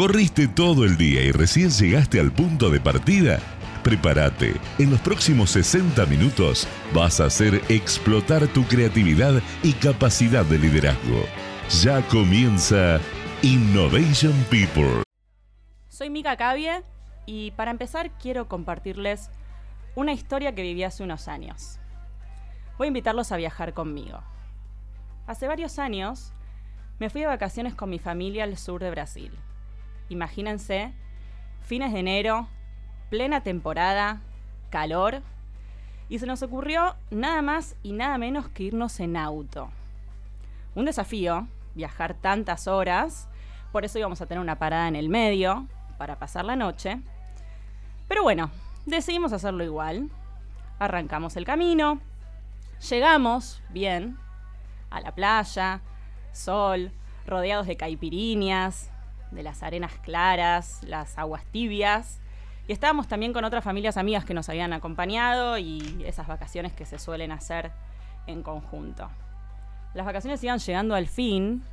¿Corriste todo el día y recién llegaste al punto de partida? Prepárate. En los próximos 60 minutos vas a hacer explotar tu creatividad y capacidad de liderazgo. Ya comienza Innovation People. Soy Mika Cavie y para empezar quiero compartirles una historia que viví hace unos años. Voy a invitarlos a viajar conmigo. Hace varios años me fui de vacaciones con mi familia al sur de Brasil. Imagínense, fines de enero, plena temporada, calor, y se nos ocurrió nada más y nada menos que irnos en auto. Un desafío, viajar tantas horas, por eso íbamos a tener una parada en el medio para pasar la noche. Pero bueno, decidimos hacerlo igual. Arrancamos el camino, llegamos bien a la playa, sol, rodeados de caipiriñas, de las arenas claras, las aguas tibias. Y estábamos también con otras familias amigas que nos habían acompañado y esas vacaciones que se suelen hacer en conjunto. Las vacaciones iban llegando al fin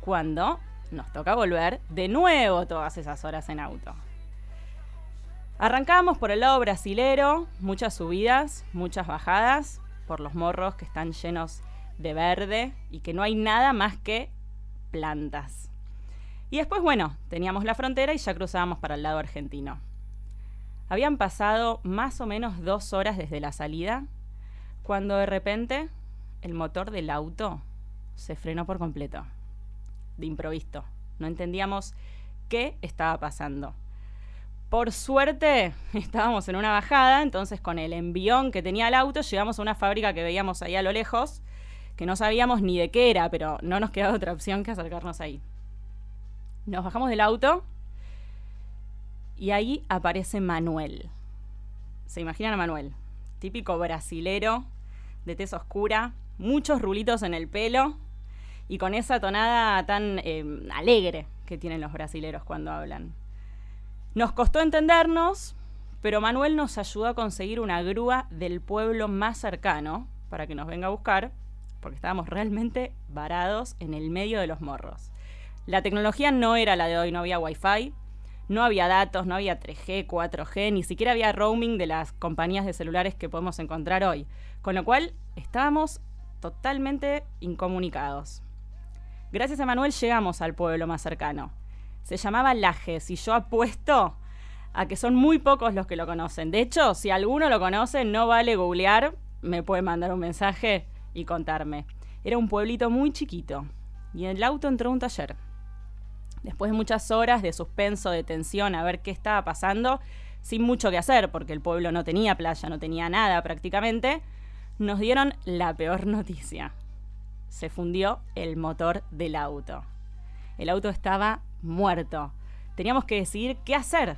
cuando nos toca volver de nuevo todas esas horas en auto. Arrancamos por el lado brasilero, muchas subidas, muchas bajadas, por los morros que están llenos de verde y que no hay nada más que plantas. Y después, bueno, teníamos la frontera y ya cruzábamos para el lado argentino. Habían pasado más o menos dos horas desde la salida, cuando de repente el motor del auto se frenó por completo, de improviso. No entendíamos qué estaba pasando. Por suerte estábamos en una bajada, entonces con el envión que tenía el auto llegamos a una fábrica que veíamos ahí a lo lejos, que no sabíamos ni de qué era, pero no nos quedaba otra opción que acercarnos ahí. Nos bajamos del auto y ahí aparece Manuel. ¿Se imaginan a Manuel? Típico brasilero, de tez oscura, muchos rulitos en el pelo y con esa tonada tan em, alegre que tienen los brasileros cuando hablan. Nos costó entendernos, pero Manuel nos ayudó a conseguir una grúa del pueblo más cercano para que nos venga a buscar, porque estábamos realmente varados en el medio de los morros. La tecnología no era la de hoy, no había wifi, no había datos, no había 3G, 4G, ni siquiera había roaming de las compañías de celulares que podemos encontrar hoy. Con lo cual estábamos totalmente incomunicados. Gracias a Manuel llegamos al pueblo más cercano. Se llamaba Lajes y yo apuesto a que son muy pocos los que lo conocen. De hecho, si alguno lo conoce, no vale googlear, me puede mandar un mensaje y contarme. Era un pueblito muy chiquito y en el auto entró un taller. Después de muchas horas de suspenso, de tensión, a ver qué estaba pasando, sin mucho que hacer, porque el pueblo no tenía playa, no tenía nada prácticamente, nos dieron la peor noticia. Se fundió el motor del auto. El auto estaba muerto. Teníamos que decidir qué hacer.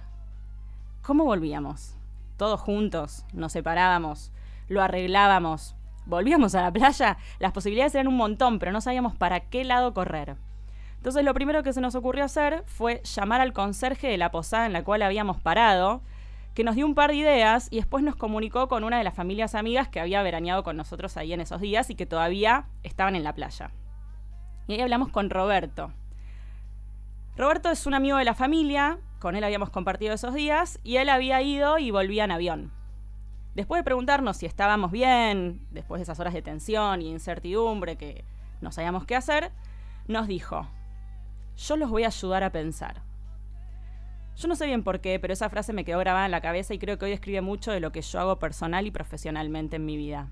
¿Cómo volvíamos? Todos juntos, nos separábamos, lo arreglábamos, volvíamos a la playa. Las posibilidades eran un montón, pero no sabíamos para qué lado correr. Entonces lo primero que se nos ocurrió hacer fue llamar al conserje de la posada en la cual habíamos parado, que nos dio un par de ideas y después nos comunicó con una de las familias amigas que había veraneado con nosotros ahí en esos días y que todavía estaban en la playa. Y ahí hablamos con Roberto. Roberto es un amigo de la familia, con él habíamos compartido esos días y él había ido y volvía en avión. Después de preguntarnos si estábamos bien, después de esas horas de tensión y incertidumbre que no sabíamos qué hacer, nos dijo, yo los voy a ayudar a pensar. Yo no sé bien por qué, pero esa frase me quedó grabada en la cabeza y creo que hoy describe mucho de lo que yo hago personal y profesionalmente en mi vida.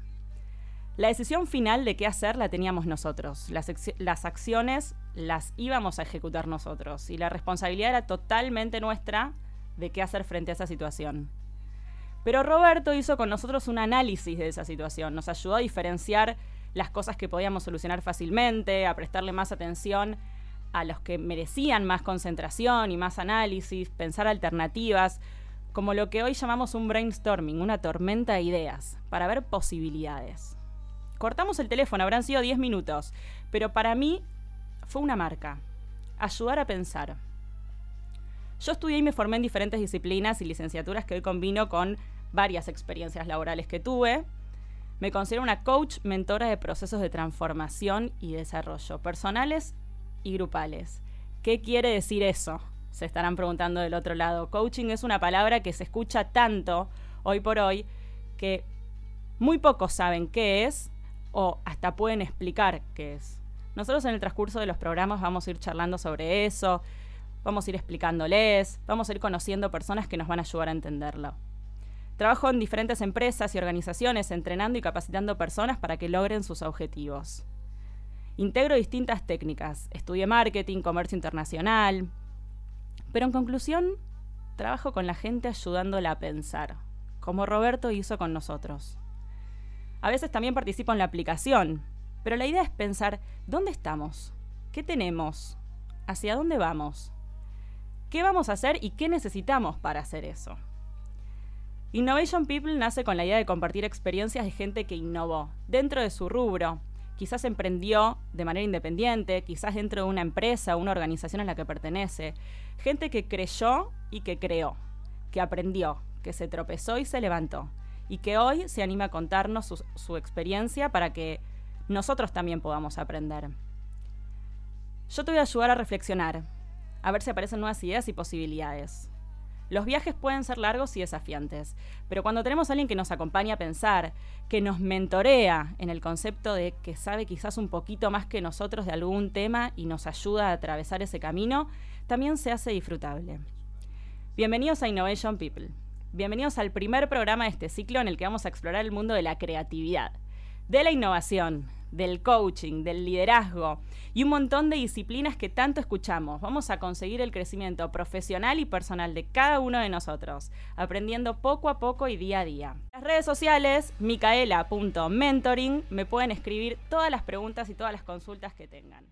La decisión final de qué hacer la teníamos nosotros. Las, las, acciones las íbamos a ejecutar nosotros y la responsabilidad era totalmente nuestra de qué hacer frente a esa situación. Pero Roberto hizo con nosotros un análisis de esa situación, nos ayudó a diferenciar las cosas que podíamos solucionar fácilmente, a prestarle más atención a los que merecían más concentración y más análisis, pensar alternativas, como lo que hoy llamamos un brainstorming, una tormenta de ideas, para ver posibilidades. Cortamos el teléfono, habrán sido 10 minutos, pero para mí fue una marca, ayudar a pensar. Yo estudié y me formé en diferentes disciplinas y licenciaturas que hoy combino con varias experiencias laborales que tuve. Me considero una coach mentora de procesos de transformación y desarrollo personales y grupales. ¿Qué quiere decir eso? Se estarán preguntando del otro lado. Coaching es una palabra que se escucha tanto hoy por hoy que muy pocos saben qué es o hasta pueden explicar qué es. Nosotros en el transcurso de los programas vamos a ir charlando sobre eso, vamos a ir explicándoles, vamos a ir conociendo personas que nos van a ayudar a entenderlo. Trabajo en diferentes empresas y organizaciones entrenando y capacitando personas para que logren sus objetivos. Integro distintas técnicas, estudié marketing, comercio internacional, pero en conclusión, trabajo con la gente ayudándola a pensar, como Roberto hizo con nosotros. A veces también participo en la aplicación, pero la idea es pensar, ¿dónde estamos? ¿Qué tenemos? ¿Hacia dónde vamos? ¿Qué vamos a hacer y qué necesitamos para hacer eso? Innovation People nace con la idea de compartir experiencias de gente que innovó dentro de su rubro. Quizás emprendió de manera independiente, quizás dentro de una empresa una organización a la que pertenece. Gente que creyó y que creó, que aprendió, que se tropezó y se levantó, y que hoy se anima a contarnos su, su experiencia para que nosotros también podamos aprender. Yo te voy a ayudar a reflexionar, a ver si aparecen nuevas ideas y posibilidades. Los viajes pueden ser largos y desafiantes, pero cuando tenemos a alguien que nos acompaña a pensar, que nos mentorea en el concepto de que sabe quizás un poquito más que nosotros de algún tema y nos ayuda a atravesar ese camino, también se hace disfrutable. Bienvenidos a Innovation People. Bienvenidos al primer programa de este ciclo en el que vamos a explorar el mundo de la creatividad, de la innovación, del coaching, del liderazgo y un montón de disciplinas que tanto escuchamos. Vamos a conseguir el crecimiento profesional y personal de cada uno de nosotros, aprendiendo poco a poco y día a día. Las redes sociales, micaela.mentoring, me pueden escribir todas las preguntas y todas las consultas que tengan.